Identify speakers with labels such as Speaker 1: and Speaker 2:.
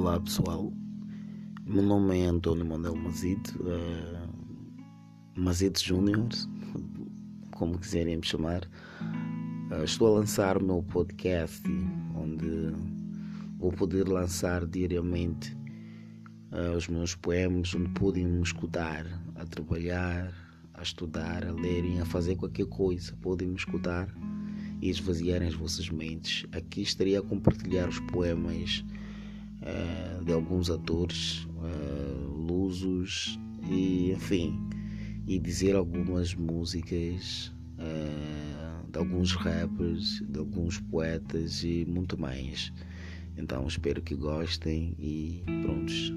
Speaker 1: Olá pessoal, meu nome é Antônio Manuel Mazito, uh, Mazito Júnior, como quiserem me chamar. Uh, estou a lançar o meu podcast, onde vou poder lançar diariamente uh, os meus poemas, onde podem me escutar a trabalhar, a estudar, a lerem, a fazer qualquer coisa. Podem me escutar e esvaziarem as vossas mentes. Aqui estaria a compartilhar os poemas uh, de alguns atores uh, lusos e enfim e dizer algumas músicas uh, de alguns rappers, de alguns poetas e muito mais. Então espero que gostem e prontos.